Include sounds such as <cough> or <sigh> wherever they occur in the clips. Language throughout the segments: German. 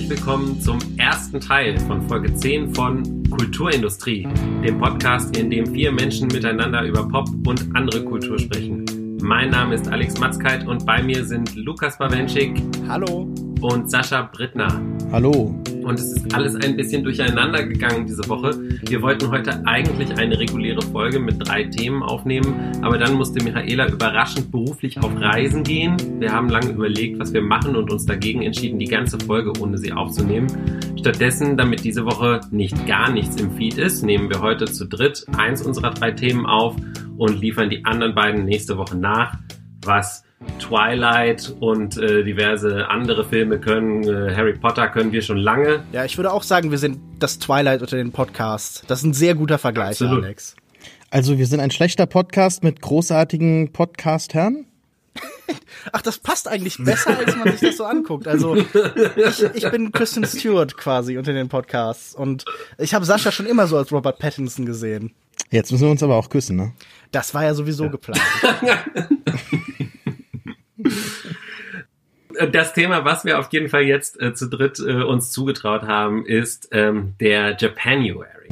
herzlich willkommen zum ersten Teil von Folge 10 von Kulturindustrie, dem Podcast, in dem vier Menschen miteinander über Pop und andere Kultur sprechen. Mein Name ist Alex Matzkeit und bei mir sind Lukas Bawenschik. Hallo. Und Sascha Brittner. Hallo. Und es ist alles ein bisschen durcheinander gegangen diese Woche. Wir wollten heute eigentlich eine reguläre Folge mit drei Themen aufnehmen, aber dann musste Michaela überraschend beruflich auf Reisen gehen. Wir haben lange überlegt, was wir machen und uns dagegen entschieden, die ganze Folge ohne sie aufzunehmen. Stattdessen, damit diese Woche nicht gar nichts im Feed ist, nehmen wir heute zu dritt eins unserer drei Themen auf und liefern die anderen beiden nächste Woche nach, was Twilight und äh, diverse andere Filme können. Äh, Harry Potter können wir schon lange. Ja, ich würde auch sagen, wir sind das Twilight unter den Podcasts. Das ist ein sehr guter Vergleich, Absolut. Alex. Also wir sind ein schlechter Podcast mit großartigen Podcast-Herren? <laughs> Ach, das passt eigentlich besser, als man sich das so anguckt. Also ich, ich bin Kristen Stewart quasi unter den Podcasts und ich habe Sascha schon immer so als Robert Pattinson gesehen. Jetzt müssen wir uns aber auch küssen, ne? Das war ja sowieso ja. geplant. <laughs> Das Thema, was wir auf jeden Fall jetzt äh, zu dritt äh, uns zugetraut haben, ist ähm, der Japanuary.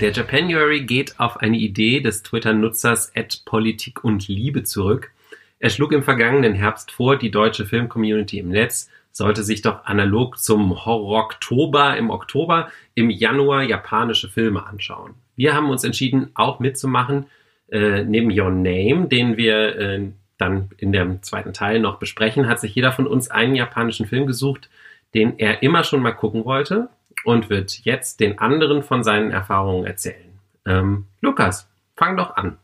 Der Japanuary geht auf eine Idee des Twitter-Nutzers Politik und Liebe zurück. Er schlug im vergangenen Herbst vor, die deutsche Filmcommunity im Netz sollte sich doch analog zum Horror-Oktober im Oktober im Januar japanische Filme anschauen. Wir haben uns entschieden, auch mitzumachen äh, neben Your Name, den wir äh, dann in dem zweiten Teil noch besprechen, hat sich jeder von uns einen japanischen Film gesucht, den er immer schon mal gucken wollte und wird jetzt den anderen von seinen Erfahrungen erzählen. Ähm, Lukas, fang doch an.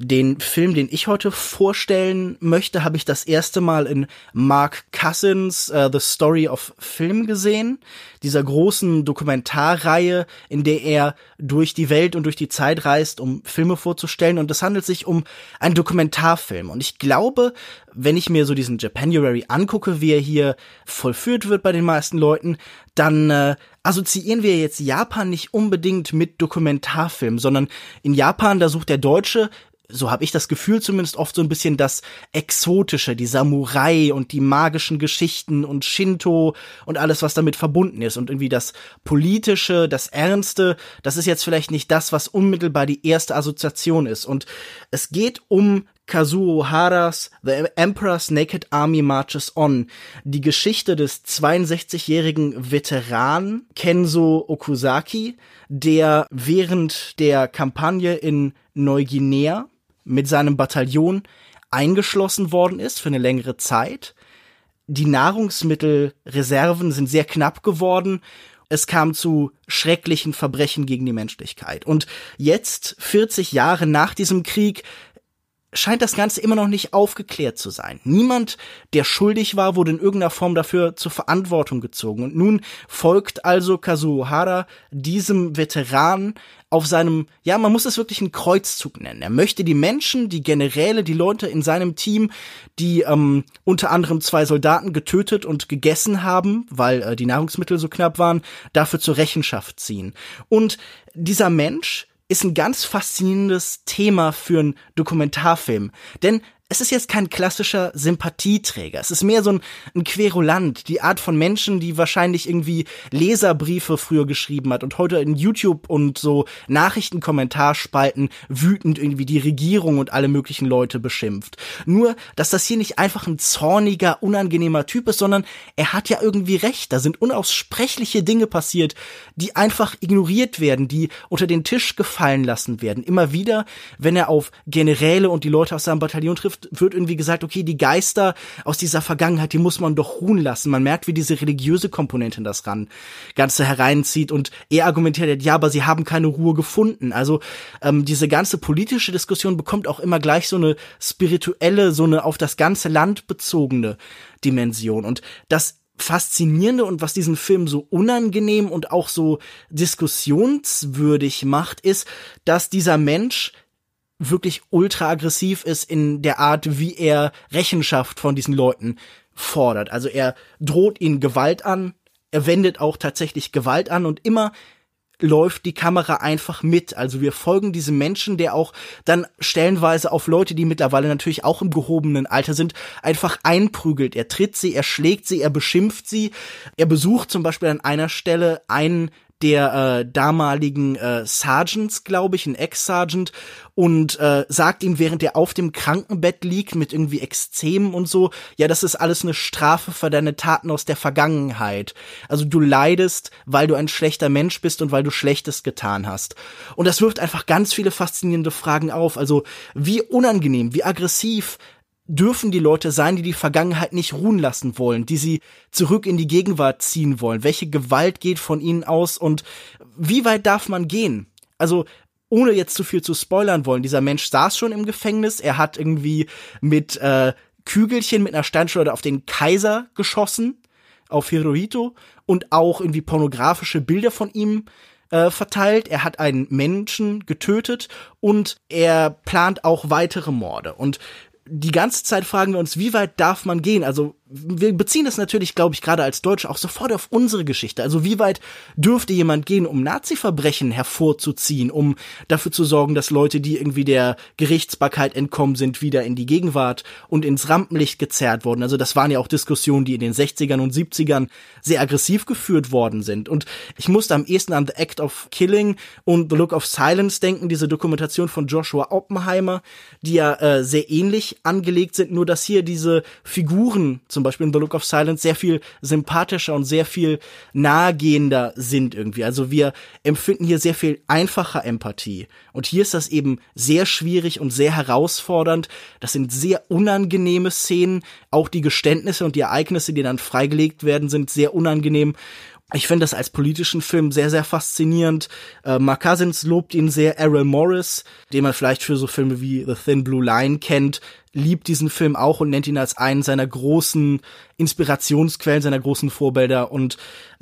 Den Film, den ich heute vorstellen möchte, habe ich das erste Mal in Mark Cousins uh, The Story of Film gesehen, dieser großen Dokumentarreihe, in der er durch die Welt und durch die Zeit reist, um Filme vorzustellen. Und es handelt sich um einen Dokumentarfilm. Und ich glaube, wenn ich mir so diesen Japanuary angucke, wie er hier vollführt wird bei den meisten Leuten, dann äh, assoziieren wir jetzt Japan nicht unbedingt mit Dokumentarfilm, sondern in Japan, da sucht der Deutsche so habe ich das Gefühl zumindest oft so ein bisschen das Exotische, die Samurai und die magischen Geschichten und Shinto und alles, was damit verbunden ist. Und irgendwie das Politische, das Ernste, das ist jetzt vielleicht nicht das, was unmittelbar die erste Assoziation ist. Und es geht um Kazuo Haras The Emperor's Naked Army Marches On, die Geschichte des 62-jährigen Veteran Kenzo Okusaki, der während der Kampagne in Neuguinea mit seinem Bataillon eingeschlossen worden ist für eine längere Zeit. Die Nahrungsmittelreserven sind sehr knapp geworden. Es kam zu schrecklichen Verbrechen gegen die Menschlichkeit. Und jetzt, 40 Jahre nach diesem Krieg, scheint das Ganze immer noch nicht aufgeklärt zu sein. Niemand, der schuldig war, wurde in irgendeiner Form dafür zur Verantwortung gezogen. Und nun folgt also Kazuo Hara diesem Veteran auf seinem, ja, man muss es wirklich einen Kreuzzug nennen. Er möchte die Menschen, die Generäle, die Leute in seinem Team, die ähm, unter anderem zwei Soldaten getötet und gegessen haben, weil äh, die Nahrungsmittel so knapp waren, dafür zur Rechenschaft ziehen. Und dieser Mensch, ist ein ganz faszinierendes Thema für einen Dokumentarfilm. Denn es ist jetzt kein klassischer Sympathieträger. Es ist mehr so ein, ein Querulant, die Art von Menschen, die wahrscheinlich irgendwie Leserbriefe früher geschrieben hat und heute in YouTube und so Nachrichtenkommentarspalten wütend irgendwie die Regierung und alle möglichen Leute beschimpft. Nur, dass das hier nicht einfach ein zorniger, unangenehmer Typ ist, sondern er hat ja irgendwie recht. Da sind unaussprechliche Dinge passiert, die einfach ignoriert werden, die unter den Tisch gefallen lassen werden. Immer wieder, wenn er auf Generäle und die Leute aus seinem Bataillon trifft, wird irgendwie gesagt, okay, die Geister aus dieser Vergangenheit, die muss man doch ruhen lassen. Man merkt, wie diese religiöse Komponente das ran Ganze hereinzieht und er argumentiert, ja, aber sie haben keine Ruhe gefunden. Also ähm, diese ganze politische Diskussion bekommt auch immer gleich so eine spirituelle, so eine auf das ganze Land bezogene Dimension. Und das Faszinierende und was diesen Film so unangenehm und auch so diskussionswürdig macht, ist, dass dieser Mensch wirklich ultra aggressiv ist in der Art, wie er Rechenschaft von diesen Leuten fordert. Also er droht ihnen Gewalt an, er wendet auch tatsächlich Gewalt an und immer läuft die Kamera einfach mit. Also wir folgen diesem Menschen, der auch dann stellenweise auf Leute, die mittlerweile natürlich auch im gehobenen Alter sind, einfach einprügelt. Er tritt sie, er schlägt sie, er beschimpft sie. Er besucht zum Beispiel an einer Stelle einen der äh, damaligen äh, Sergeants, glaube ich, ein Ex-Sergeant, und äh, sagt ihm, während er auf dem Krankenbett liegt mit irgendwie Extremen und so, ja, das ist alles eine Strafe für deine Taten aus der Vergangenheit. Also du leidest, weil du ein schlechter Mensch bist und weil du Schlechtes getan hast. Und das wirft einfach ganz viele faszinierende Fragen auf. Also wie unangenehm, wie aggressiv dürfen die Leute sein, die die Vergangenheit nicht ruhen lassen wollen, die sie zurück in die Gegenwart ziehen wollen? Welche Gewalt geht von ihnen aus und wie weit darf man gehen? Also, ohne jetzt zu viel zu spoilern wollen, dieser Mensch saß schon im Gefängnis, er hat irgendwie mit äh, Kügelchen mit einer Steinschleuder auf den Kaiser geschossen, auf Hirohito und auch irgendwie pornografische Bilder von ihm äh, verteilt. Er hat einen Menschen getötet und er plant auch weitere Morde. Und die ganze Zeit fragen wir uns, wie weit darf man gehen? Also wir beziehen das natürlich, glaube ich, gerade als Deutsche auch sofort auf unsere Geschichte. Also wie weit dürfte jemand gehen, um Nazi-Verbrechen hervorzuziehen, um dafür zu sorgen, dass Leute, die irgendwie der Gerichtsbarkeit entkommen sind, wieder in die Gegenwart und ins Rampenlicht gezerrt wurden. Also das waren ja auch Diskussionen, die in den 60ern und 70ern sehr aggressiv geführt worden sind. Und ich musste am ehesten an The Act of Killing und The Look of Silence denken, diese Dokumentation von Joshua Oppenheimer, die ja äh, sehr ähnlich angelegt sind, nur dass hier diese Figuren zum Beispiel in The Look of Silence sehr viel sympathischer und sehr viel nahegehender sind irgendwie. Also wir empfinden hier sehr viel einfacher Empathie. Und hier ist das eben sehr schwierig und sehr herausfordernd. Das sind sehr unangenehme Szenen. Auch die Geständnisse und die Ereignisse, die dann freigelegt werden, sind sehr unangenehm. Ich finde das als politischen Film sehr, sehr faszinierend. Äh, Mark Cousins lobt ihn sehr. Errol Morris, den man vielleicht für so Filme wie The Thin Blue Line kennt, liebt diesen Film auch und nennt ihn als einen seiner großen Inspirationsquellen, seiner großen Vorbilder. Und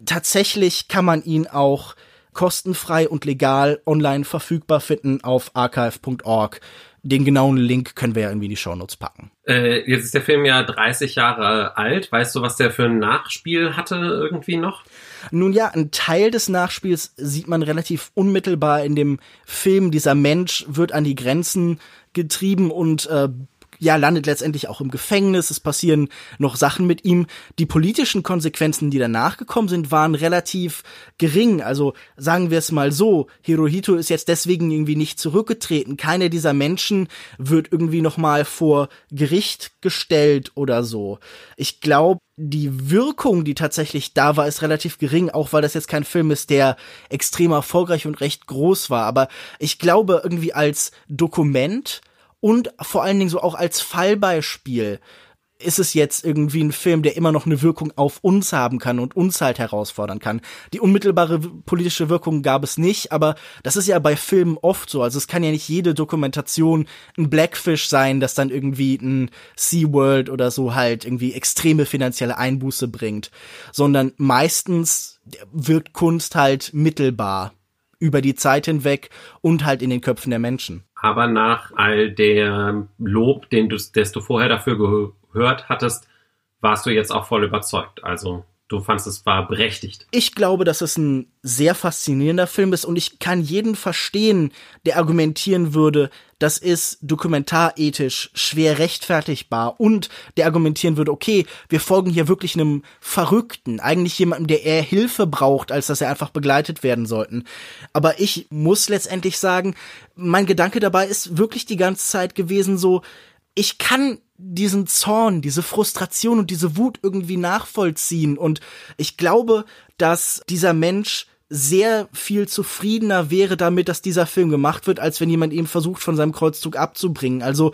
tatsächlich kann man ihn auch kostenfrei und legal online verfügbar finden auf archive.org. Den genauen Link können wir ja irgendwie in die Shownotes packen. Äh, jetzt ist der Film ja 30 Jahre alt. Weißt du, was der für ein Nachspiel hatte irgendwie noch? Nun ja, ein Teil des Nachspiels sieht man relativ unmittelbar in dem Film. Dieser Mensch wird an die Grenzen getrieben und äh, ja, landet letztendlich auch im Gefängnis. Es passieren noch Sachen mit ihm. Die politischen Konsequenzen, die danach gekommen sind, waren relativ gering. Also sagen wir es mal so, Hirohito ist jetzt deswegen irgendwie nicht zurückgetreten. Keiner dieser Menschen wird irgendwie noch mal vor Gericht gestellt oder so. Ich glaube, die Wirkung, die tatsächlich da war, ist relativ gering, auch weil das jetzt kein Film ist, der extrem erfolgreich und recht groß war. Aber ich glaube, irgendwie als Dokument und vor allen Dingen so auch als Fallbeispiel ist es jetzt irgendwie ein Film, der immer noch eine Wirkung auf uns haben kann und uns halt herausfordern kann. Die unmittelbare politische Wirkung gab es nicht, aber das ist ja bei Filmen oft so. Also es kann ja nicht jede Dokumentation ein Blackfish sein, das dann irgendwie ein SeaWorld oder so halt irgendwie extreme finanzielle Einbuße bringt, sondern meistens wirkt Kunst halt mittelbar über die Zeit hinweg und halt in den Köpfen der Menschen aber nach all der Lob, den du, das du vorher dafür gehört hattest, warst du jetzt auch voll überzeugt. Also du fandest es war berechtigt. Ich glaube, dass es ein sehr faszinierender Film ist und ich kann jeden verstehen, der argumentieren würde, das ist dokumentarethisch schwer rechtfertigbar und der argumentieren würde, okay, wir folgen hier wirklich einem Verrückten, eigentlich jemandem, der eher Hilfe braucht, als dass er einfach begleitet werden sollten. Aber ich muss letztendlich sagen, mein Gedanke dabei ist wirklich die ganze Zeit gewesen so, ich kann diesen Zorn, diese Frustration und diese Wut irgendwie nachvollziehen. Und ich glaube, dass dieser Mensch sehr viel zufriedener wäre damit, dass dieser Film gemacht wird, als wenn jemand ihm versucht, von seinem Kreuzzug abzubringen. Also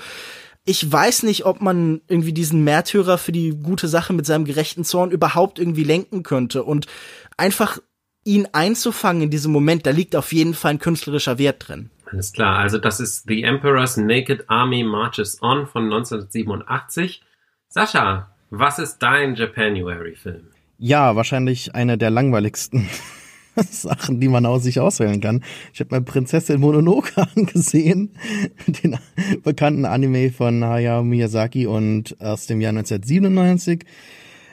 ich weiß nicht, ob man irgendwie diesen Märtyrer für die gute Sache mit seinem gerechten Zorn überhaupt irgendwie lenken könnte. Und einfach ihn einzufangen in diesem Moment, da liegt auf jeden Fall ein künstlerischer Wert drin. Alles klar, also das ist The Emperor's Naked Army Marches On von 1987. Sascha, was ist dein Japanuary-Film? Ja, wahrscheinlich eine der langweiligsten <laughs> Sachen, die man aus sich auswählen kann. Ich habe mal Prinzessin Mononoke <laughs> angesehen, den bekannten Anime von Hayao Miyazaki und aus dem Jahr 1997.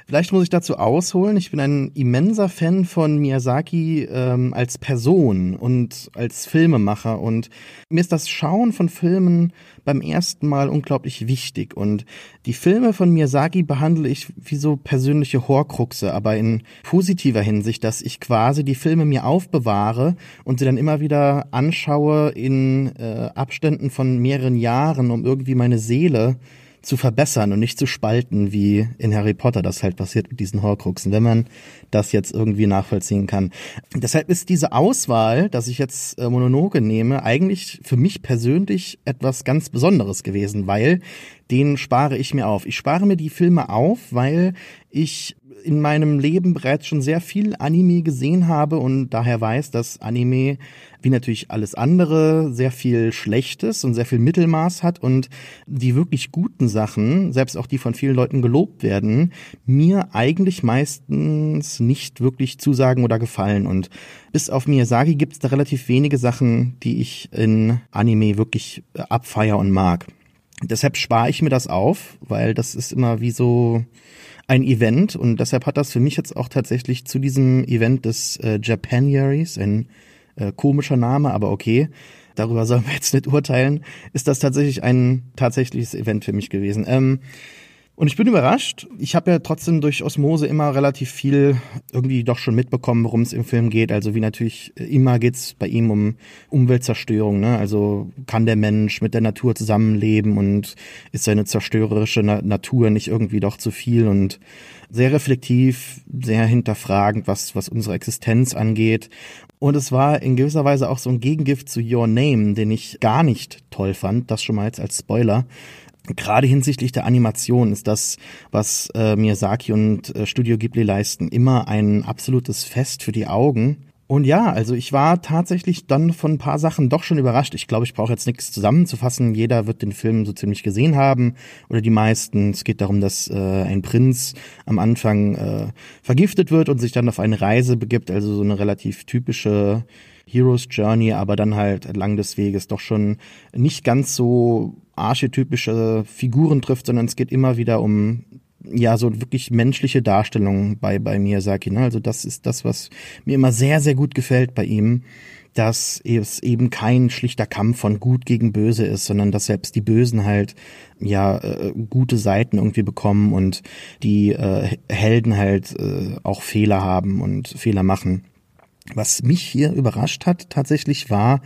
Vielleicht muss ich dazu ausholen. Ich bin ein immenser Fan von Miyazaki ähm, als Person und als Filmemacher. Und mir ist das Schauen von Filmen beim ersten Mal unglaublich wichtig. Und die Filme von Miyazaki behandle ich wie so persönliche Horcruxe, aber in positiver Hinsicht, dass ich quasi die Filme mir aufbewahre und sie dann immer wieder anschaue in äh, Abständen von mehreren Jahren, um irgendwie meine Seele zu verbessern und nicht zu spalten, wie in Harry Potter das halt passiert mit diesen Horcruxen, wenn man das jetzt irgendwie nachvollziehen kann. Deshalb ist diese Auswahl, dass ich jetzt äh, Mononoke nehme, eigentlich für mich persönlich etwas ganz Besonderes gewesen, weil den spare ich mir auf. Ich spare mir die Filme auf, weil ich in meinem Leben bereits schon sehr viel Anime gesehen habe und daher weiß, dass Anime, wie natürlich alles andere, sehr viel Schlechtes und sehr viel Mittelmaß hat und die wirklich guten Sachen, selbst auch die von vielen Leuten gelobt werden, mir eigentlich meistens nicht wirklich zusagen oder gefallen. Und bis auf Miyazaki gibt es da relativ wenige Sachen, die ich in Anime wirklich abfeier und mag. Deshalb spare ich mir das auf, weil das ist immer wie so ein Event. Und deshalb hat das für mich jetzt auch tatsächlich zu diesem Event des äh, Japanuaries, ein äh, komischer Name, aber okay, darüber <laughs> sollen wir jetzt nicht urteilen, ist das tatsächlich ein tatsächliches Event für mich gewesen. Ähm, und ich bin überrascht. Ich habe ja trotzdem durch Osmose immer relativ viel irgendwie doch schon mitbekommen, worum es im Film geht. Also wie natürlich immer geht's bei ihm um Umweltzerstörung. Ne? Also kann der Mensch mit der Natur zusammenleben und ist seine zerstörerische Na Natur nicht irgendwie doch zu viel und sehr reflektiv, sehr hinterfragend, was, was unsere Existenz angeht. Und es war in gewisser Weise auch so ein Gegengift zu Your Name, den ich gar nicht toll fand. Das schon mal jetzt als Spoiler Gerade hinsichtlich der Animation ist das, was äh, Miyazaki und äh, Studio Ghibli leisten, immer ein absolutes Fest für die Augen. Und ja, also ich war tatsächlich dann von ein paar Sachen doch schon überrascht. Ich glaube, ich brauche jetzt nichts zusammenzufassen. Jeder wird den Film so ziemlich gesehen haben oder die meisten. Es geht darum, dass äh, ein Prinz am Anfang äh, vergiftet wird und sich dann auf eine Reise begibt. Also so eine relativ typische Hero's Journey, aber dann halt entlang des Weges doch schon nicht ganz so archetypische Figuren trifft, sondern es geht immer wieder um ja so wirklich menschliche Darstellungen bei bei Miyazaki. Ne? Also das ist das, was mir immer sehr sehr gut gefällt bei ihm, dass es eben kein schlichter Kampf von Gut gegen Böse ist, sondern dass selbst die Bösen halt ja äh, gute Seiten irgendwie bekommen und die äh, Helden halt äh, auch Fehler haben und Fehler machen. Was mich hier überrascht hat tatsächlich war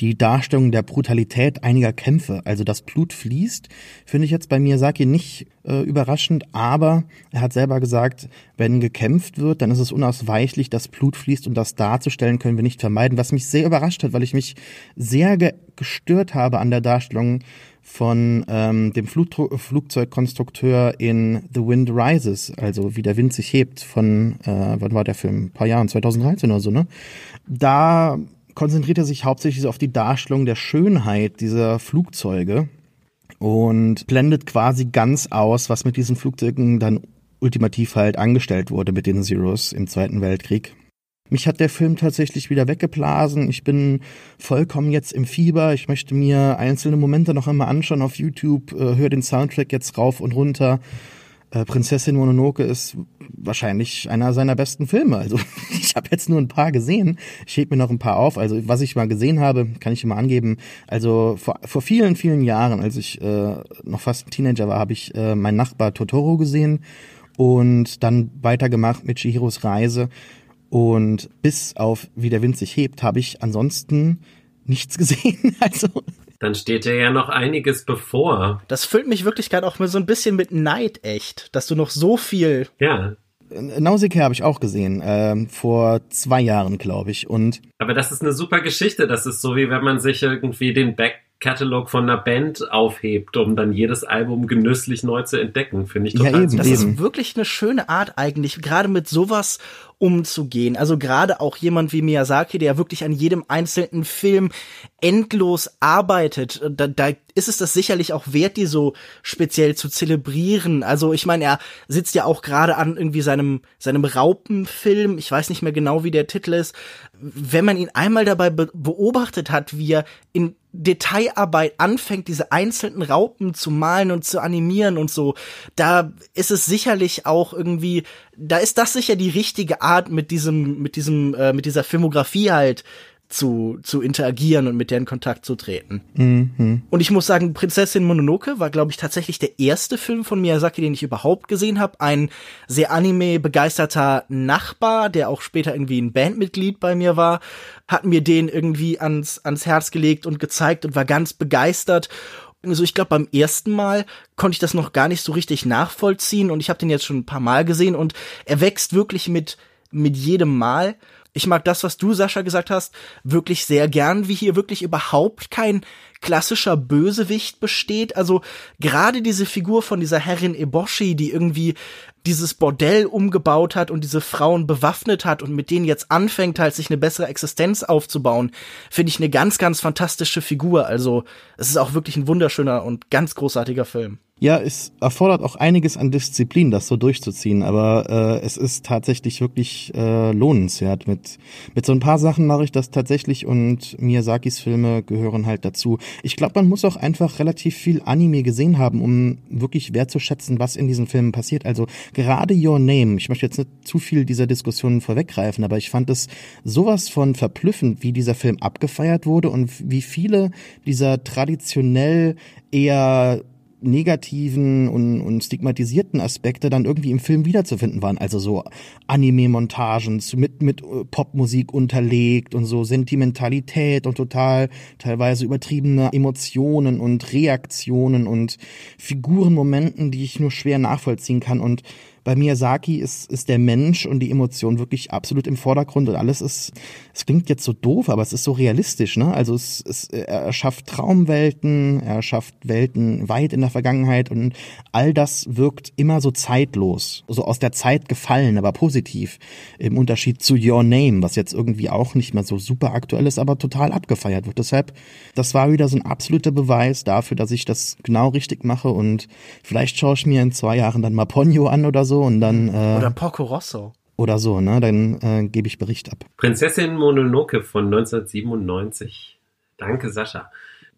die Darstellung der Brutalität einiger Kämpfe. Also das Blut fließt, finde ich jetzt bei Miyazaki nicht äh, überraschend, aber er hat selber gesagt, wenn gekämpft wird, dann ist es unausweichlich, dass Blut fließt und das darzustellen können wir nicht vermeiden, was mich sehr überrascht hat, weil ich mich sehr ge gestört habe an der Darstellung von ähm, dem Flug Flugzeugkonstrukteur in The Wind Rises, also wie der Wind sich hebt von, äh, wann war der Film? Ein paar Jahren, 2013 oder so, ne? Da konzentriert er sich hauptsächlich auf die Darstellung der Schönheit dieser Flugzeuge und blendet quasi ganz aus, was mit diesen Flugzeugen dann ultimativ halt angestellt wurde mit den Zeros im Zweiten Weltkrieg. Mich hat der Film tatsächlich wieder weggeblasen. Ich bin vollkommen jetzt im Fieber. Ich möchte mir einzelne Momente noch einmal anschauen auf YouTube, äh, höre den Soundtrack jetzt rauf und runter. Äh, Prinzessin Mononoke ist wahrscheinlich einer seiner besten Filme. Also <laughs> ich habe jetzt nur ein paar gesehen. Ich heb mir noch ein paar auf. Also was ich mal gesehen habe, kann ich immer angeben. Also vor, vor vielen, vielen Jahren, als ich äh, noch fast ein Teenager war, habe ich äh, meinen Nachbar Totoro gesehen und dann weitergemacht mit Chihiros Reise. Und bis auf Wie der Wind sich hebt, habe ich ansonsten nichts gesehen. <laughs> Also. Dann steht dir ja noch einiges bevor. Das füllt mich wirklich gerade auch so ein bisschen mit Neid echt, dass du noch so viel. Ja. Nausicaa habe ich auch gesehen, äh, vor zwei Jahren, glaube ich. Und Aber das ist eine super Geschichte. Das ist so, wie wenn man sich irgendwie den Back Catalog von einer Band aufhebt, um dann jedes Album genüsslich neu zu entdecken, finde ich total ja, eben, Das ist wirklich eine schöne Art eigentlich, gerade mit sowas umzugehen. Also gerade auch jemand wie Miyazaki, der wirklich an jedem einzelnen Film endlos arbeitet. Da, da ist es das sicherlich auch wert, die so speziell zu zelebrieren. Also ich meine, er sitzt ja auch gerade an irgendwie seinem, seinem Raupenfilm. Ich weiß nicht mehr genau, wie der Titel ist. Wenn man ihn einmal dabei be beobachtet hat, wie er in Detailarbeit anfängt, diese einzelnen Raupen zu malen und zu animieren und so, da ist es sicherlich auch irgendwie, da ist das sicher die richtige Art mit diesem, mit diesem, äh, mit dieser Filmografie halt zu, zu interagieren und mit der in Kontakt zu treten. Mhm. Und ich muss sagen, Prinzessin Mononoke war, glaube ich, tatsächlich der erste Film von Miyazaki, den ich überhaupt gesehen habe. Ein sehr anime-begeisterter Nachbar, der auch später irgendwie ein Bandmitglied bei mir war, hat mir den irgendwie ans, ans Herz gelegt und gezeigt und war ganz begeistert. Also ich glaube, beim ersten Mal konnte ich das noch gar nicht so richtig nachvollziehen und ich habe den jetzt schon ein paar Mal gesehen und er wächst wirklich mit mit jedem Mal ich mag das, was du, Sascha, gesagt hast, wirklich sehr gern, wie hier wirklich überhaupt kein klassischer Bösewicht besteht. Also gerade diese Figur von dieser Herrin Eboshi, die irgendwie dieses Bordell umgebaut hat und diese Frauen bewaffnet hat und mit denen jetzt anfängt halt sich eine bessere Existenz aufzubauen, finde ich eine ganz, ganz fantastische Figur. Also es ist auch wirklich ein wunderschöner und ganz großartiger Film. Ja, es erfordert auch einiges an Disziplin, das so durchzuziehen, aber äh, es ist tatsächlich wirklich äh, lohnenswert. Mit, mit so ein paar Sachen mache ich das tatsächlich und Miyazakis Filme gehören halt dazu. Ich glaube, man muss auch einfach relativ viel Anime gesehen haben, um wirklich wertzuschätzen, was in diesen Filmen passiert. Also gerade Your Name, ich möchte jetzt nicht zu viel dieser Diskussionen vorweggreifen, aber ich fand es sowas von verblüffend, wie dieser Film abgefeiert wurde und wie viele dieser traditionell eher negativen und, und stigmatisierten Aspekte dann irgendwie im Film wiederzufinden waren. Also so Anime-Montagen mit, mit äh, Popmusik unterlegt und so Sentimentalität und total teilweise übertriebene Emotionen und Reaktionen und Figurenmomenten, die ich nur schwer nachvollziehen kann und bei Miyazaki ist, ist der Mensch und die Emotion wirklich absolut im Vordergrund und alles ist, es klingt jetzt so doof, aber es ist so realistisch, ne? Also es, es, er schafft Traumwelten, er schafft Welten weit in der Vergangenheit und all das wirkt immer so zeitlos, so aus der Zeit gefallen, aber positiv. Im Unterschied zu Your Name, was jetzt irgendwie auch nicht mehr so super aktuell ist, aber total abgefeiert wird. Deshalb, das war wieder so ein absoluter Beweis dafür, dass ich das genau richtig mache und vielleicht schaue ich mir in zwei Jahren dann mal Ponyo an oder so so und dann. Äh, oder Porco Rosso. Oder so, ne? Dann äh, gebe ich Bericht ab. Prinzessin Mononoke von 1997. Danke, Sascha.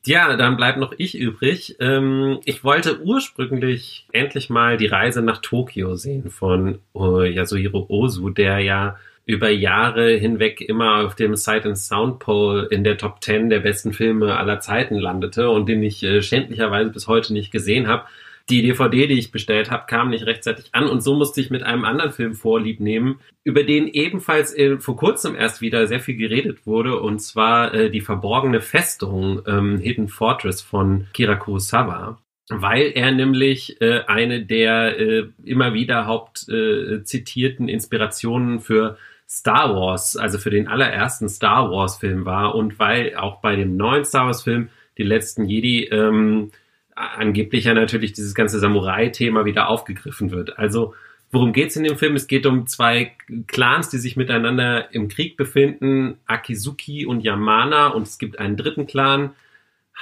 Ja, dann bleibt noch ich übrig. Ähm, ich wollte ursprünglich endlich mal die Reise nach Tokio sehen von uh, Yasuhiro Ozu, der ja über Jahre hinweg immer auf dem Sight and Sound Poll in der Top 10 der besten Filme aller Zeiten landete und den ich äh, schändlicherweise bis heute nicht gesehen habe. Die DVD, die ich bestellt habe, kam nicht rechtzeitig an und so musste ich mit einem anderen Film Vorlieb nehmen, über den ebenfalls äh, vor kurzem erst wieder sehr viel geredet wurde, und zwar äh, die verborgene Festung ähm, Hidden Fortress von Kira Kurosawa. Weil er nämlich äh, eine der äh, immer wieder haupt äh, zitierten Inspirationen für Star Wars, also für den allerersten Star Wars Film war und weil auch bei dem neuen Star Wars Film die letzten Jedi ähm, angeblich ja natürlich dieses ganze Samurai-Thema wieder aufgegriffen wird. Also worum geht's in dem Film? Es geht um zwei Clans, die sich miteinander im Krieg befinden, Akizuki und Yamana und es gibt einen dritten Clan,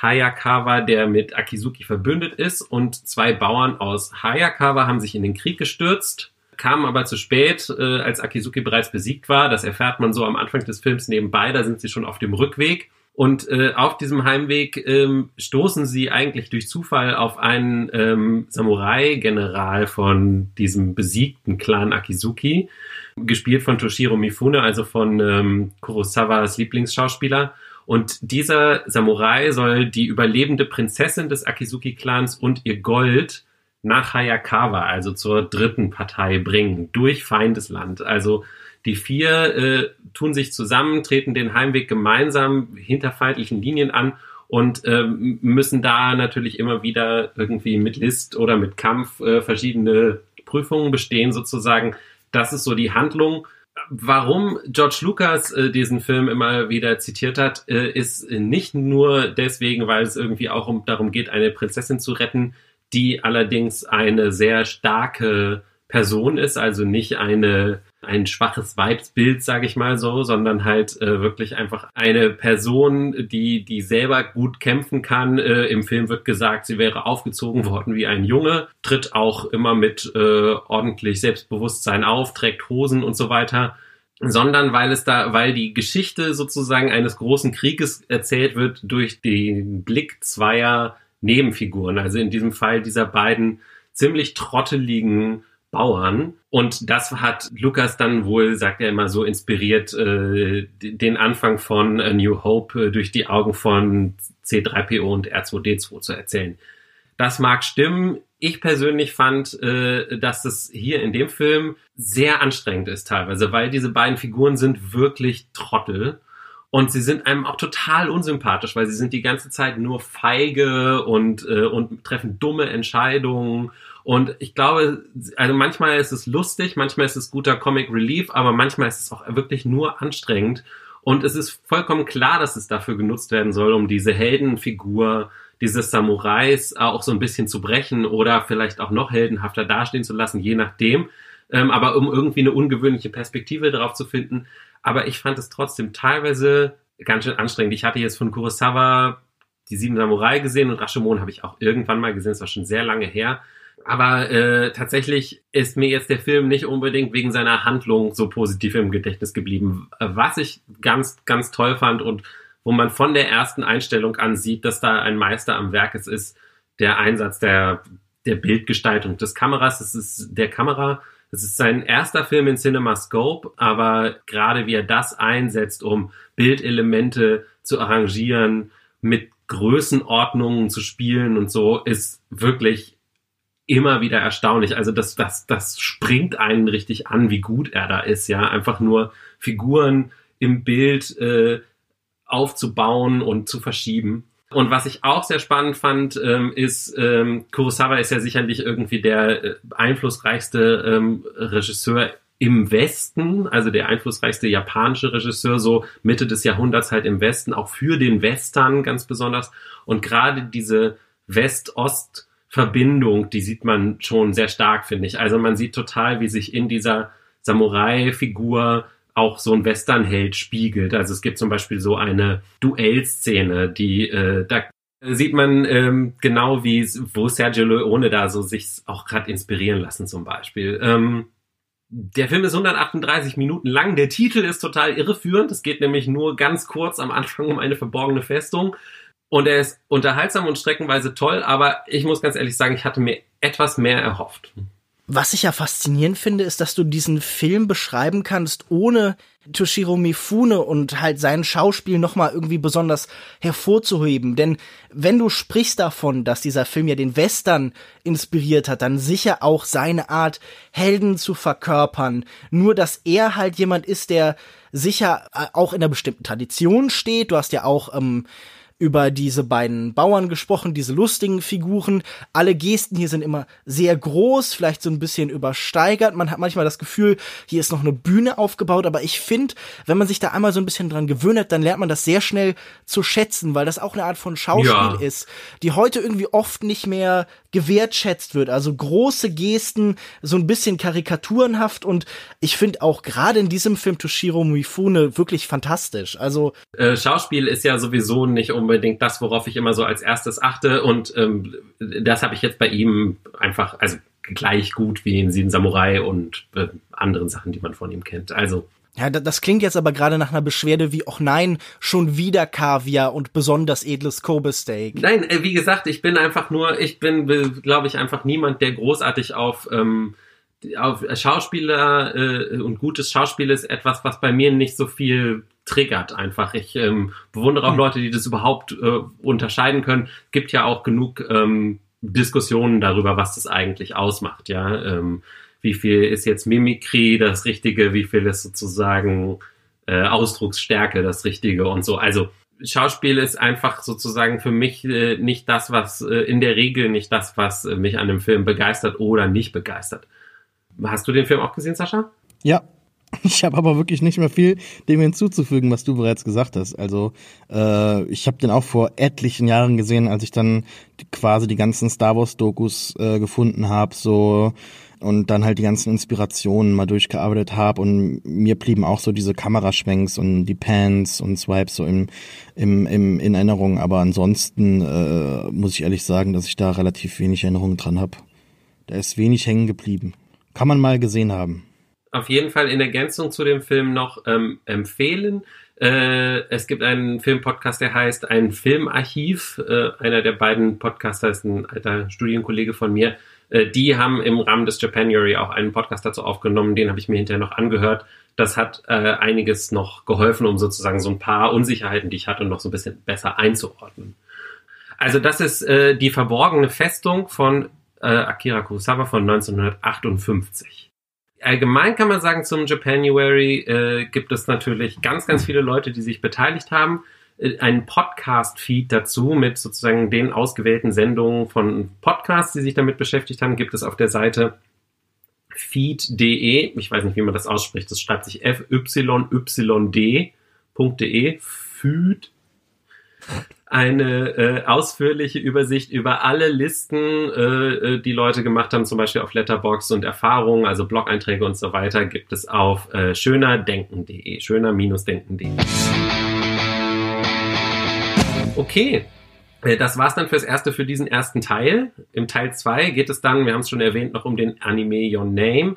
Hayakawa, der mit Akizuki verbündet ist und zwei Bauern aus Hayakawa haben sich in den Krieg gestürzt, kamen aber zu spät, äh, als Akizuki bereits besiegt war. Das erfährt man so am Anfang des Films nebenbei, da sind sie schon auf dem Rückweg und äh, auf diesem Heimweg ähm, stoßen sie eigentlich durch Zufall auf einen ähm, Samurai-General von diesem besiegten Clan Akizuki, gespielt von Toshiro Mifune, also von ähm, Kurosawas Lieblingsschauspieler. Und dieser Samurai soll die überlebende Prinzessin des Akizuki-Clans und ihr Gold nach Hayakawa, also zur dritten Partei bringen, durch Feindesland. Also die vier äh, tun sich zusammen, treten den Heimweg gemeinsam hinter feindlichen Linien an und äh, müssen da natürlich immer wieder irgendwie mit List oder mit Kampf äh, verschiedene Prüfungen bestehen sozusagen. Das ist so die Handlung. Warum George Lucas äh, diesen Film immer wieder zitiert hat, äh, ist nicht nur deswegen, weil es irgendwie auch um, darum geht, eine Prinzessin zu retten, die allerdings eine sehr starke Person ist, also nicht eine ein schwaches Weibsbild, sage ich mal so, sondern halt äh, wirklich einfach eine Person, die die selber gut kämpfen kann. Äh, Im Film wird gesagt, sie wäre aufgezogen worden wie ein Junge, tritt auch immer mit äh, ordentlich Selbstbewusstsein auf, trägt Hosen und so weiter. sondern weil es da, weil die Geschichte sozusagen eines großen Krieges erzählt wird durch den Blick zweier Nebenfiguren. Also in diesem Fall dieser beiden ziemlich trotteligen Bauern. Und das hat Lukas dann wohl, sagt er immer so, inspiriert, äh, den Anfang von A New Hope äh, durch die Augen von C3PO und R2D2 zu erzählen. Das mag stimmen. Ich persönlich fand, äh, dass es hier in dem Film sehr anstrengend ist teilweise, weil diese beiden Figuren sind wirklich Trottel. Und sie sind einem auch total unsympathisch, weil sie sind die ganze Zeit nur feige und, äh, und treffen dumme Entscheidungen. Und ich glaube, also manchmal ist es lustig, manchmal ist es guter Comic Relief, aber manchmal ist es auch wirklich nur anstrengend. Und es ist vollkommen klar, dass es dafür genutzt werden soll, um diese Heldenfigur dieses Samurais auch so ein bisschen zu brechen oder vielleicht auch noch heldenhafter dastehen zu lassen, je nachdem. Ähm, aber um irgendwie eine ungewöhnliche Perspektive darauf zu finden. Aber ich fand es trotzdem teilweise ganz schön anstrengend. Ich hatte jetzt von Kurosawa die Sieben Samurai gesehen und Rashomon habe ich auch irgendwann mal gesehen, das war schon sehr lange her. Aber äh, tatsächlich ist mir jetzt der Film nicht unbedingt wegen seiner Handlung so positiv im Gedächtnis geblieben. Was ich ganz, ganz toll fand und wo man von der ersten Einstellung an sieht, dass da ein Meister am Werk ist, ist der Einsatz der, der Bildgestaltung des Kameras. Es ist der Kamera. Es ist sein erster Film in CinemaScope, aber gerade wie er das einsetzt, um Bildelemente zu arrangieren, mit Größenordnungen zu spielen und so, ist wirklich immer wieder erstaunlich. Also das, das, das springt einen richtig an, wie gut er da ist, ja. Einfach nur Figuren im Bild äh, aufzubauen und zu verschieben. Und was ich auch sehr spannend fand, ähm, ist, ähm, Kurosawa ist ja sicherlich irgendwie der äh, einflussreichste ähm, Regisseur im Westen, also der einflussreichste japanische Regisseur, so Mitte des Jahrhunderts halt im Westen, auch für den Western ganz besonders. Und gerade diese West-Ost-Verbindung, die sieht man schon sehr stark, finde ich. Also man sieht total, wie sich in dieser Samurai-Figur auch so ein Westernheld spiegelt. Also es gibt zum Beispiel so eine Duellszene, die äh, da sieht man ähm, genau wie wo Sergio Leone da so sich auch gerade inspirieren lassen zum Beispiel. Ähm, der Film ist 138 Minuten lang. Der Titel ist total irreführend. Es geht nämlich nur ganz kurz am Anfang um eine verborgene Festung. Und er ist unterhaltsam und streckenweise toll, aber ich muss ganz ehrlich sagen, ich hatte mir etwas mehr erhofft. Was ich ja faszinierend finde, ist, dass du diesen Film beschreiben kannst, ohne Toshiro Mifune und halt sein Schauspiel nochmal irgendwie besonders hervorzuheben. Denn wenn du sprichst davon, dass dieser Film ja den Western inspiriert hat, dann sicher auch seine Art, Helden zu verkörpern. Nur, dass er halt jemand ist, der sicher äh, auch in einer bestimmten Tradition steht. Du hast ja auch ähm, über diese beiden Bauern gesprochen, diese lustigen Figuren. Alle Gesten hier sind immer sehr groß, vielleicht so ein bisschen übersteigert. Man hat manchmal das Gefühl, hier ist noch eine Bühne aufgebaut, aber ich finde, wenn man sich da einmal so ein bisschen dran gewöhnt, dann lernt man das sehr schnell zu schätzen, weil das auch eine Art von Schauspiel ja. ist, die heute irgendwie oft nicht mehr gewertschätzt wird. Also große Gesten, so ein bisschen karikaturenhaft und ich finde auch gerade in diesem Film Toshiro Mifune wirklich fantastisch. Also äh, Schauspiel ist ja sowieso nicht unbedingt das, worauf ich immer so als erstes achte und ähm, das habe ich jetzt bei ihm einfach, also gleich gut wie in Sieben Samurai und äh, anderen Sachen, die man von ihm kennt. Also ja, das klingt jetzt aber gerade nach einer Beschwerde wie, ach nein, schon wieder Kaviar und besonders edles Kobe-Steak. Nein, äh, wie gesagt, ich bin einfach nur, ich bin, glaube ich, einfach niemand, der großartig auf, ähm, auf Schauspieler äh, und gutes Schauspiel ist etwas, was bei mir nicht so viel triggert einfach. Ich ähm, bewundere auch hm. Leute, die das überhaupt äh, unterscheiden können. Gibt ja auch genug ähm, Diskussionen darüber, was das eigentlich ausmacht, ja. Ähm, wie viel ist jetzt Mimikry das Richtige, wie viel ist sozusagen äh, Ausdrucksstärke das Richtige und so. Also Schauspiel ist einfach sozusagen für mich äh, nicht das, was äh, in der Regel nicht das, was äh, mich an dem Film begeistert oder nicht begeistert. Hast du den Film auch gesehen, Sascha? Ja, <laughs> ich habe aber wirklich nicht mehr viel dem hinzuzufügen, was du bereits gesagt hast. Also äh, ich habe den auch vor etlichen Jahren gesehen, als ich dann die, quasi die ganzen Star Wars Dokus äh, gefunden habe. So und dann halt die ganzen Inspirationen mal durchgearbeitet habe und mir blieben auch so diese Kameraschwenks und die Pans und Swipes so im, im, im in Erinnerung, aber ansonsten äh, muss ich ehrlich sagen, dass ich da relativ wenig Erinnerungen dran habe. Da ist wenig hängen geblieben. Kann man mal gesehen haben. auf jeden Fall in Ergänzung zu dem Film noch ähm, empfehlen. Äh, es gibt einen Filmpodcast, der heißt Ein Filmarchiv. Äh, einer der beiden Podcaster ist ein alter Studienkollege von mir. Äh, die haben im Rahmen des Japanuary auch einen Podcast dazu aufgenommen. Den habe ich mir hinterher noch angehört. Das hat äh, einiges noch geholfen, um sozusagen so ein paar Unsicherheiten, die ich hatte, noch so ein bisschen besser einzuordnen. Also das ist äh, die verborgene Festung von äh, Akira Kurosawa von 1958. Allgemein kann man sagen, zum Japanuary äh, gibt es natürlich ganz, ganz viele Leute, die sich beteiligt haben. Äh, ein Podcast-Feed dazu mit sozusagen den ausgewählten Sendungen von Podcasts, die sich damit beschäftigt haben, gibt es auf der Seite feed.de. Ich weiß nicht, wie man das ausspricht. Das schreibt sich fyyd.de. Feed eine äh, ausführliche Übersicht über alle Listen, äh, äh, die Leute gemacht haben, zum Beispiel auf Letterbox und Erfahrungen, also Blog-Einträge und so weiter, gibt es auf äh, schönerdenken.de, schöner-denken.de. Okay, äh, das war's dann fürs Erste für diesen ersten Teil. Im Teil 2 geht es dann, wir haben es schon erwähnt, noch um den Anime Your Name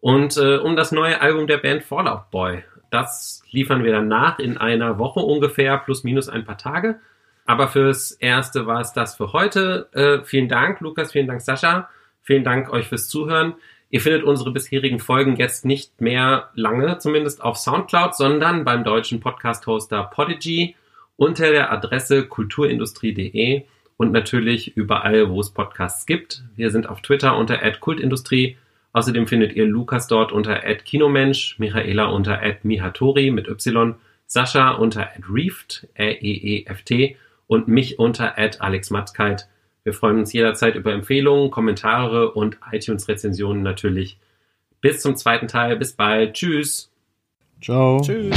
und äh, um das neue Album der Band Fallout Boy. Das liefern wir dann nach in einer Woche ungefähr, plus minus ein paar Tage. Aber fürs Erste war es das für heute. Äh, vielen Dank, Lukas, vielen Dank, Sascha. Vielen Dank euch fürs Zuhören. Ihr findet unsere bisherigen Folgen jetzt nicht mehr lange, zumindest auf Soundcloud, sondern beim deutschen Podcast-Hoster Podigy unter der Adresse kulturindustrie.de und natürlich überall, wo es Podcasts gibt. Wir sind auf Twitter unter @kultindustrie. Außerdem findet ihr Lukas dort unter @kinomensch, Michaela unter @mihatori mit y, Sascha unter @reeft, R E E F T und mich unter @alexmatzkeit. Wir freuen uns jederzeit über Empfehlungen, Kommentare und iTunes-Rezensionen natürlich. Bis zum zweiten Teil. Bis bald. Tschüss. Ciao. Tschüss.